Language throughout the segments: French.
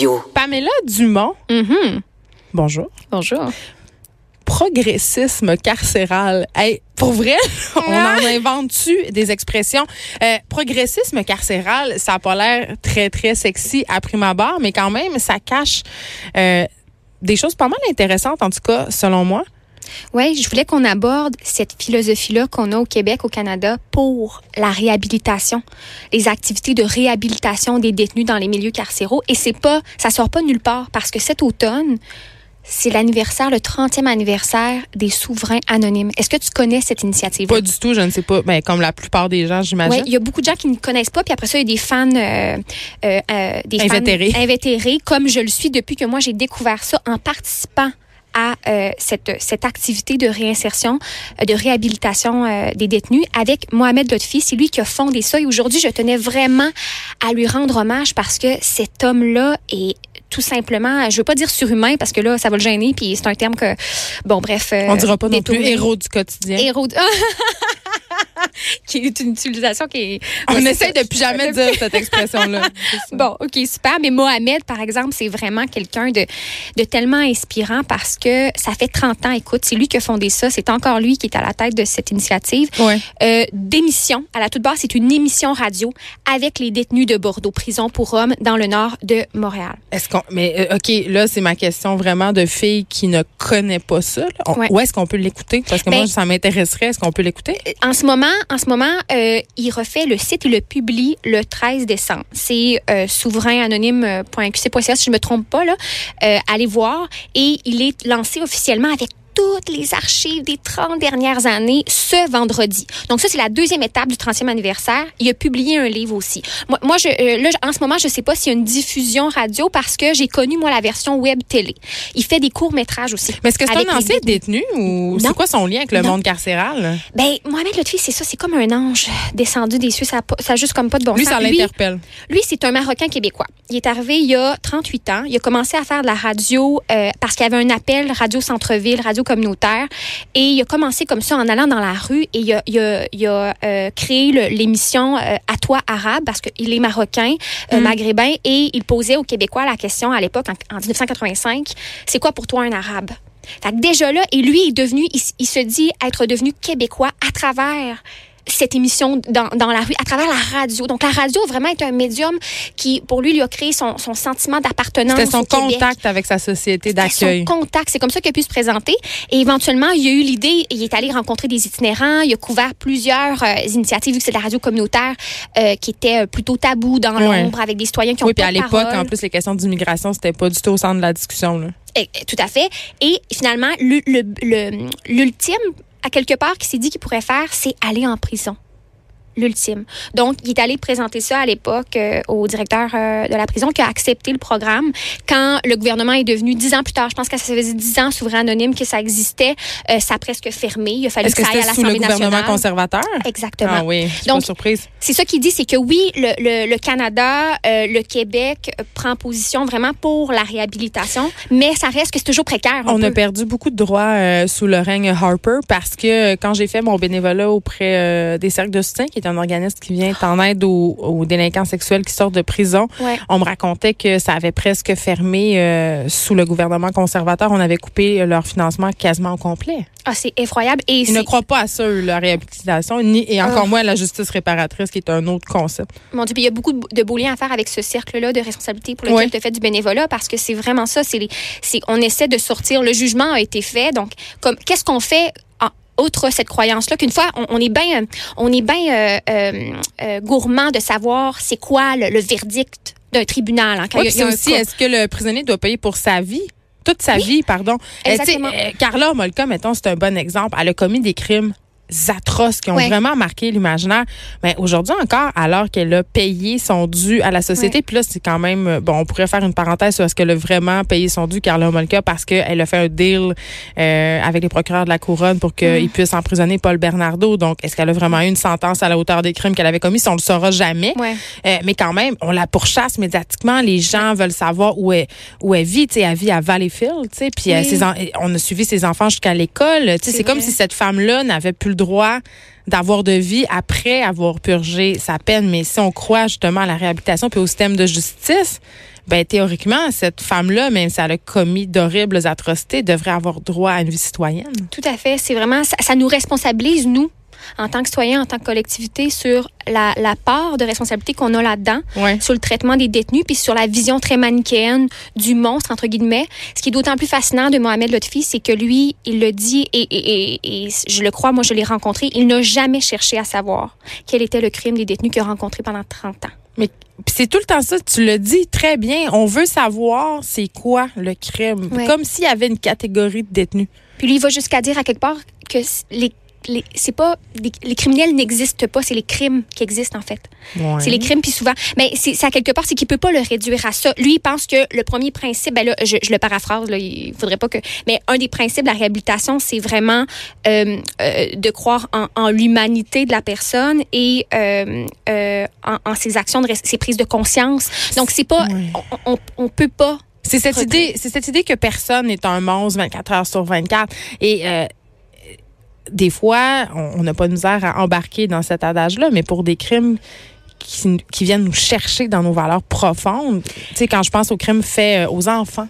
Radio. Pamela Dumont. Mhm. Bonjour. Bonjour. Progressisme carcéral. Hey, pour vrai, on en invente-tu des expressions? Euh, progressisme carcéral, ça n'a pas l'air très, très sexy à prime abord, mais quand même, ça cache euh, des choses pas mal intéressantes, en tout cas, selon moi. Oui, je voulais qu'on aborde cette philosophie-là qu'on a au Québec, au Canada, pour la réhabilitation, les activités de réhabilitation des détenus dans les milieux carcéraux. Et c'est pas, ça sort pas nulle part parce que cet automne, c'est l'anniversaire, le 30e anniversaire des souverains anonymes. Est-ce que tu connais cette initiative? Pas du tout, je ne sais pas. Ben, comme la plupart des gens, j'imagine. Oui, il y a beaucoup de gens qui ne connaissent pas. Puis après ça, il y a des fans, euh, euh, euh, des Invétérés. fans invétérés, comme je le suis depuis que moi j'ai découvert ça en participant à euh, cette, cette activité de réinsertion, euh, de réhabilitation euh, des détenus avec Mohamed Lotfi. C'est lui qui a fondé ça. Et aujourd'hui, je tenais vraiment à lui rendre hommage parce que cet homme-là est tout simplement, je veux pas dire surhumain parce que là, ça va le gêner. Puis c'est un terme que, bon, bref. euh, On dira pas non plus héros du quotidien. Héros qui est une utilisation qui est. On Ouais, essaie de plus jamais dire cette expression-là. Bon, OK, super. Mais Mohamed, par exemple, c'est vraiment quelqu'un de, de tellement inspirant parce que ça fait 30 ans, écoute, c'est lui qui a fondé ça. C'est encore lui qui est à la tête de cette initiative. Ouais. Euh, d'émission, à la toute base, c'est une émission radio avec les détenus de Bordeaux, prison pour hommes dans le nord de Montréal. Est-ce qu'on mais euh, OK, là c'est ma question vraiment de fille qui ne connaît pas ça. là. On- Ouais. Où est-ce qu'on peut l'écouter? Parce que Ben- moi ça m'intéresserait, est-ce qu'on peut l'écouter? En ce moment, en ce moment, euh, il refait le site, il le publie le 13 décembre. C'est euh, souverainanonyme.qc.ca, si je me trompe pas là. Euh, allez voir et il est lancé officiellement avec toutes les archives des 30 dernières années ce vendredi. Donc ça, c'est la deuxième étape du 30e anniversaire. Il a publié un livre aussi. Moi, moi je, euh, là, en ce moment, je sais pas s'il y a une diffusion radio parce que j'ai connu, moi, la version web télé. Il fait des courts-métrages aussi. Mais est-ce que c'est un ancien détenu ou c'est quoi son lien avec le Non. monde carcéral? Ben, Mohamed Lotfi, c'est ça, c'est comme un ange descendu des cieux. Ça ça juste comme pas de bon Lui sens. ça l'interpelle. Lui, c'est un Marocain québécois. Il est arrivé il y a 38 ans. Il a commencé à faire de la radio euh, parce qu'il y avait un appel radio centre-ville, radio communautaire. Et il a commencé comme ça en allant dans la rue et il a, il a, il a, euh, créé l'émission euh, À toi arabe parce qu'il est marocain, euh, maghrébin et il posait aux Québécois la question à l'époque, en, en 1985, c'est quoi pour toi un arabe? Fait que déjà là, et lui est devenu, il se dit être devenu québécois à travers cette émission dans, dans la rue, à travers la radio. Donc, la radio a vraiment été un médium qui, pour lui, lui a créé son, son sentiment d'appartenance C'était son au Québec. contact avec sa société d'accueil. Son contact. C'est comme ça qu'il a pu se présenter. Et éventuellement, il a eu l'idée, il est allé rencontrer des itinérants, il a couvert plusieurs euh, initiatives, vu que c'est de la radio communautaire, euh, qui était euh, plutôt tabou dans Ouais. l'ombre, avec des citoyens qui ont Oui, puis pas à de l'époque, en plus, les questions d'immigration, c'était pas du tout au centre de la discussion. Là. Eh, Tout à fait. Et finalement, le- le- le- l'ultime, à quelque part, qu'il s'est dit qu'il pourrait faire, c'est aller en prison. L'ultime. Donc, il est allé présenter ça à l'époque euh, au directeur euh, de la prison qui a accepté le programme. Quand le gouvernement est devenu dix ans plus tard, je pense que ça faisait dix ans, souverain anonyme, que ça existait, euh, ça a presque fermé. Il a fallu que ça aille à c'était sous le l'Assemblée gouvernement nationale. conservateur? Exactement. Ah oui, je suis Donc, pas surprise. C'est ça qu'il dit, c'est que oui, le, le- le Canada, le Québec prend position vraiment pour la réhabilitation, mais ça reste que c'est toujours précaire. On a perdu beaucoup de droits sous le règne Harper parce que quand j'ai fait mon bénévolat auprès des cercles de soutien, qui est un organisme qui vient en aide aux, aux délinquants sexuels qui sortent de prison, Ouais. on me racontait que ça avait presque fermé euh, sous le gouvernement conservateur. On avait coupé leur financement quasiment au complet. Ah, c'est effroyable. Et Ils ne croient pas à ça, eux, la réhabilitation, ni, et encore Ah. moins à la justice réparatrice, qui est un autre concept. Mon Dieu, puis il y a beaucoup de de beaux liens à faire avec ce cercle-là de responsabilité pour lequel tu as fait du bénévolat parce que c'est vraiment ça. C'est on essaie de sortir. Le jugement a été fait. Donc, comme qu'est-ce qu'on fait outre cette croyance-là qu'une fois on, est bien, on est bien euh, euh, euh, gourmand de savoir c'est quoi le, le verdict d'un tribunal. hein, quand Oui, y a- y a aussi, est-ce que le prisonnier doit payer pour sa vie? Toute sa vie, pardon. Exactement. euh, Carla Molka, mettons, c'est un bon exemple. Elle a commis des crimes atroces qui ont Ouais. vraiment marqué l'imaginaire. Mais aujourd'hui encore, alors qu'elle a payé son dû à la société, Ouais. puis là, c'est quand même, bon, on pourrait faire une parenthèse sur est-ce qu'elle a vraiment payé son dû, Carla Molka, parce qu'elle a fait un deal euh, avec les procureurs de la Couronne pour qu'ils puissent emprisonner Paul Bernardo. Donc, est-ce qu'elle a vraiment eu une sentence à la hauteur des crimes qu'elle avait commis? Ça, on le saura jamais. Ouais. Euh, mais quand même, on la pourchasse médiatiquement. Les gens veulent savoir où elle, où elle vit. Tu sais, elle vit à Valleyfield. tu sais, Puis euh, Oui. on a suivi ses enfants jusqu'à l'école. Tu sais, C'est comme si cette femme-là n'avait plus le droit d'avoir de vie après avoir purgé sa peine. Mais si on croit justement à la réhabilitation puis au système de justice, ben théoriquement, cette femme-là, même si elle a commis d'horribles atrocités, devrait avoir droit à une vie citoyenne. Tout à fait. C'est vraiment, ça, ça nous responsabilise, nous, en tant que citoyens, en tant que collectivité, sur la, la part de responsabilité qu'on a là-dedans, Ouais. sur le traitement des détenus, puis sur la vision très manichéenne du monstre, entre guillemets. Ce qui est d'autant plus fascinant de Mohamed Lotfi, c'est que lui, il le dit, et, et, et, et je le crois, moi je l'ai rencontré, il n'a jamais cherché à savoir quel était le crime des détenus qu'il a rencontré pendant 30 ans. Mais c'est tout le temps ça, tu le dis très bien. On veut savoir c'est quoi le crime. Ouais. Comme s'il y avait une catégorie de détenus. Puis lui, il va jusqu'à dire à quelque part que les, les, c'est pas, des- les criminels n'existent pas, c'est les crimes qui existent en fait. C'est les crimes, puis souvent. Mais c'est ça, quelque part, c'est qu'il peut pas le réduire à ça. Lui, il pense que le premier principe, ben là, je, je le paraphrase, là, il faudrait pas que. Mais un des principes de la réhabilitation, c'est vraiment euh, euh, de croire en, en l'humanité de la personne et euh, euh, en, en ses actions, de, res- ses prises de conscience. Donc, c'est pas. Ouais. On, on, on peut pas. C'est cette idée, c'est cette idée que personne n'est un monstre 24 heures sur 24. Et euh, des fois, on n'a pas de misère à embarquer dans cet adage-là, mais pour des crimes qui, viennent nous chercher dans nos valeurs profondes, tu sais, quand je pense aux crimes faits euh, aux enfants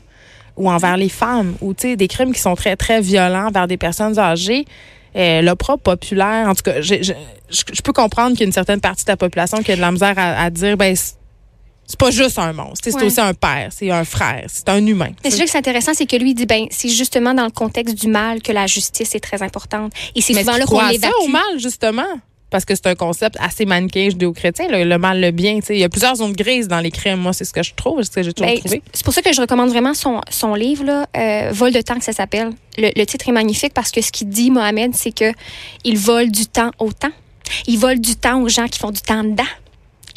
ou envers les femmes, ou tu sais, des crimes qui sont très, très violents envers des personnes âgées, euh, l'opra populaire, en tout cas, je peux comprendre qu'il y a une certaine partie de la population qui a de la misère à, à dire, ben, c'est pas juste un monstre, c'est aussi un père, c'est un frère, c'est un humain. Mais là que c'est intéressant, c'est que lui il dit ben c'est justement dans le contexte du mal que la justice est très importante. Et c'est souvent là qu'on l'évacue. au mal, justement? Parce que c'est un concept assez manichéen judéo-chrétien, le, le mal, le bien. tu sais. Il y a plusieurs zones grises dans les crimes. Moi, c'est ce que je trouve, c'est ce que j'ai toujours Ben, trouvé. c'est pour ça que je recommande vraiment son, son livre, là, euh, Vol de temps, que ça s'appelle. Le, le titre est magnifique parce que ce qu'il dit, Mohamed, c'est que il vole du temps au temps. Il vole du temps aux gens qui font du temps dedans.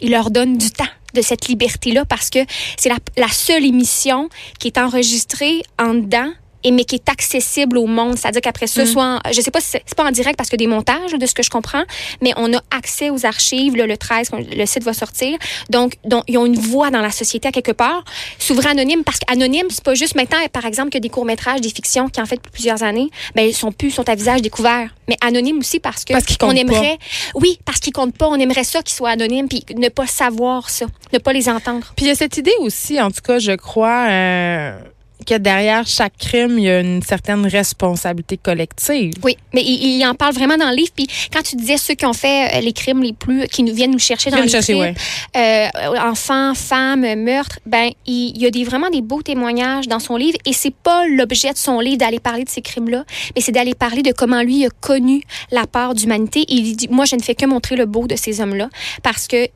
Il leur donne du temps de cette liberté-là parce que c'est la, la seule émission qui est enregistrée en dedans et mais qui est accessible au monde. C'est-à-dire qu'après ça, Mm. soit, en- je sais pas si c'est pas en direct parce que des montages, de ce que je comprends, mais on a accès aux archives, là, le 13, quand le site va sortir. Donc, donc, ils ont une voix dans la société à quelque part. Souvent anonyme, parce qu'anonyme, c'est pas juste maintenant, par exemple, que des courts-métrages, des fictions qui en fait depuis plusieurs années, ben, ils sont plus, sont à visage découvert. Mais anonyme aussi parce que Parce on aimerait, oui, parce qu'ils comptent pas, on aimerait ça qu'ils soient anonymes puis ne pas savoir ça, ne pas les entendre. Puis il y a cette idée aussi, en tout cas, je crois, euh, que derrière chaque crime, il y a une certaine responsabilité collective. Oui, mais il, il en parle vraiment dans le livre. Puis quand tu disais ceux qui ont fait euh, les crimes les plus, qui nous viennent nous chercher dans les me chercher, crimes, ouais. euh, enfants, femmes, meurtres, ben il, il y a des vraiment des beaux témoignages dans son livre. Et c'est pas l'objet de son livre d'aller parler de ces crimes-là, mais c'est d'aller parler de comment lui a connu la part d'humanité. Il dit, moi, je ne fais que montrer le beau de ces hommes-là, parce que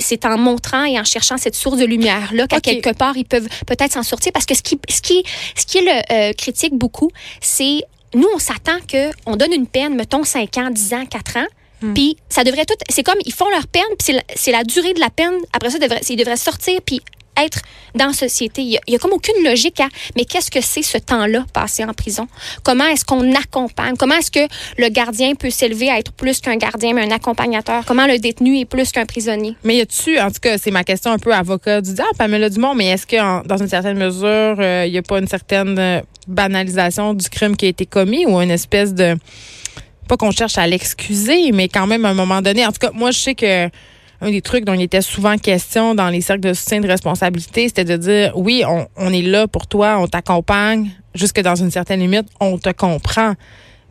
c'est en montrant et en cherchant cette source de lumière-là qu'à quelque part, ils peuvent peut-être s'en sortir. Parce que ce qui, ce qui, ce qui le euh, critique beaucoup, c'est nous, on s'attend que on donne une peine, mettons 5 ans, 10 ans, 4 ans. Puis ça devrait tout. C'est comme ils font leur peine, puis c'est la, c'est la durée de la peine. Après ça, devrait, ils devraient sortir puis être dans la société. Il y a, comme aucune logique à. Mais qu'est-ce que c'est ce temps-là passé en prison? Comment est-ce qu'on accompagne? Comment est-ce que le gardien peut s'élever à être plus qu'un gardien, mais un accompagnateur? Comment le détenu est plus qu'un prisonnier? Mais y a-tu, en tout cas, c'est ma question un peu avocat du diable, Pamela Dumont, mais est-ce que dans une certaine mesure, il n'y a pas une certaine euh, banalisation du crime qui a été commis ou une espèce de pas qu'on cherche à l'excuser, mais quand même à un moment donné. En tout cas, moi, je sais que un des trucs dont il était souvent question dans les cercles de soutien de responsabilité, c'était de dire oui, on, on est là pour toi, on t'accompagne jusque dans une certaine limite, on te comprend,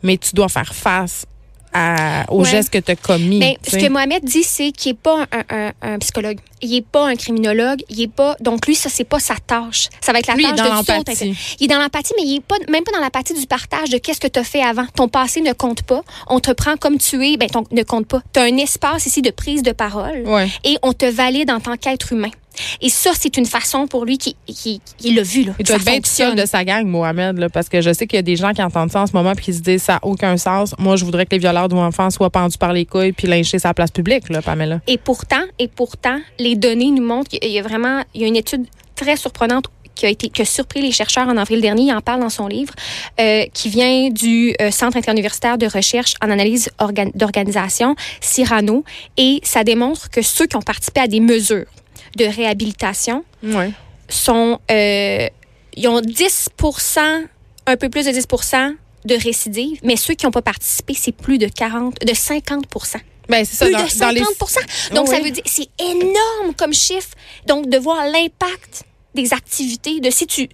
mais tu dois faire face à, aux Ouais. gestes que tu as commis. Mais tu ce que Mohamed dit, c'est qu'il n'est pas un, un- un psychologue. Il n'est pas un criminologue. Il est pas. Donc, lui, ça, c'est pas sa tâche. Ça va être la Lui, tâche de l'empathie. Il est dans l'empathie, mais il est pas, même pas dans l'empathie du partage de qu'est-ce que tu as fait avant. Ton passé ne compte pas. On te prend comme tu es. Ben, ton, ne compte pas. Tu as un espace ici de prise de parole Ouais. et on te valide en tant qu'être humain. Et ça, c'est une façon pour lui qui, qui, il l'a vu, là. Il doit être bien tout seul de sa gang, Mohamed, là, parce que je sais qu'il y a des gens qui entendent ça en ce moment puis qui se disent ça n'a aucun sens. Moi, je voudrais que les violeurs d'enfants soient pendus par les couilles puis lynchés sur la place publique, là, Pamela. Et pourtant, et pourtant, les données nous montrent qu'il y a vraiment, il y a une étude très surprenante qui a été qui a surpris les chercheurs en avril dernier. Il en parle dans son livre, euh, qui vient du euh, Centre interuniversitaire de recherche en analyse organ- d'organisation, Cyrano, et ça démontre que ceux qui ont participé à des mesures de réhabilitation Ouais. sont, euh, ils ont 10 un peu plus de 10% de récidive, mais ceux qui n'ont pas participé, c'est plus de 40, de 50 Ben, c'est ça. plus Dans, de dans les... 50 Donc, ça veut dire, c'est énorme comme chiffre. Donc, de voir l'impact des activités, de si tu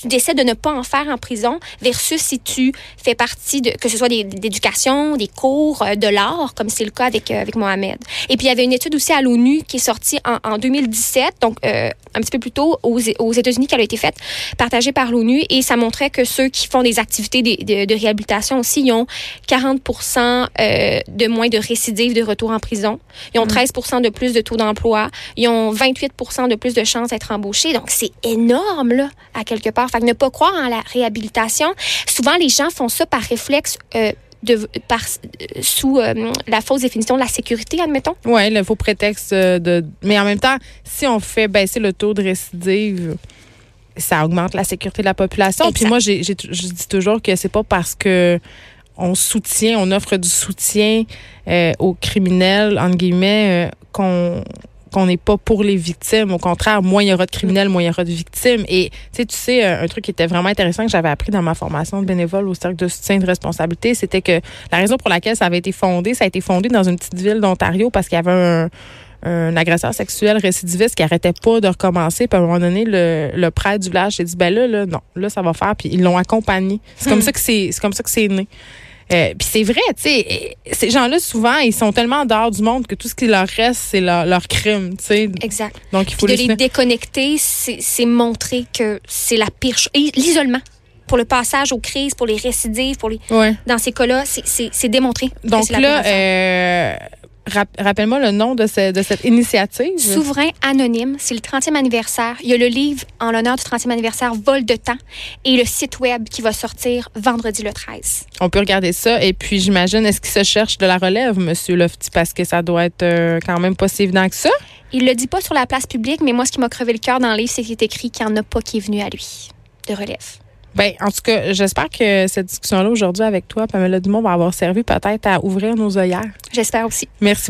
tu décides de ne pas en faire en prison versus si tu fais partie de, que ce soit d'éducation, des, cours, euh, de l'art, comme c'est le cas avec, euh, avec Mohamed. Et puis, il y avait une étude aussi à l'ONU qui est sortie en, en 2017, donc euh, un petit peu plus tôt aux, aux États-Unis, qui a été faite, partagée par l'ONU, et ça montrait que ceux qui font des activités de, de, de réhabilitation aussi, ils ont 40% euh, de moins de récidives de retour en prison. Ils ont 13 mm. de plus de taux d'emploi. Ils ont 28% de plus de chances d'être embauchés. Donc, c'est énorme, là, à quelque part. Fait que ne pas croire en la réhabilitation. Souvent, les gens font ça par réflexe. Euh, de, par, euh, sous euh, la fausse définition de la sécurité, admettons? Oui, le faux prétexte de. Mais en même temps, si on fait baisser le taux de récidive, ça augmente la sécurité de la population. Exact. Puis moi, j'ai, je dis toujours que c'est pas parce que on soutient, on offre du soutien euh, aux criminels, entre guillemets, euh, qu'on qu'on n'est pas pour les victimes. Au contraire, moins il y aura de criminels, moins il y aura de victimes. Et tu sais, tu sais, un truc qui était vraiment intéressant que j'avais appris dans ma formation de bénévole au cercle de soutien de responsabilité, c'était que la raison pour laquelle ça avait été fondé, ça a été fondé dans une petite ville d'Ontario parce qu'il y avait un, un agresseur sexuel récidiviste qui arrêtait pas de recommencer. Puis à un moment donné, le, le prêtre du village s'est dit, ben là, là, non, là, ça va faire. Puis ils l'ont accompagné. C'est comme ça que c'est, c'est comme ça que c'est né. Euh, puis c'est vrai, tu sais, ces gens-là, souvent, ils sont tellement dehors du monde que tout ce qui leur reste, c'est leur, leur, crime, tu sais. Exact. Donc, il faut de les, les déconnecter, c'est montrer que c'est la pire chose. L'isolement pour le passage aux crises, pour les récidives, pour les... Ouais. Dans ces cas-là, c'est démontré. Donc là, euh, Rappelle-moi le nom de, ce, de, cette initiative. Souverain anonyme, c'est le 30e anniversaire. Il y a le livre en l'honneur du 30e anniversaire, Vol de temps, et le site web qui va sortir vendredi le 13. On peut regarder ça. Et puis, j'imagine, est-ce qu'il se cherche de la relève, Monsieur Lofty, parce que ça doit être euh, quand même pas si évident que ça? Il le dit pas sur la place publique, mais moi, ce qui m'a crevé le cœur dans le livre, c'est qu'il est écrit qu'il n'y en a pas qui est venu à lui de relève. Ben, en tout cas, j'espère que cette discussion-là aujourd'hui avec toi, Pamela Dumont, va avoir servi peut-être à ouvrir nos œillères. J'espère aussi. Merci beaucoup.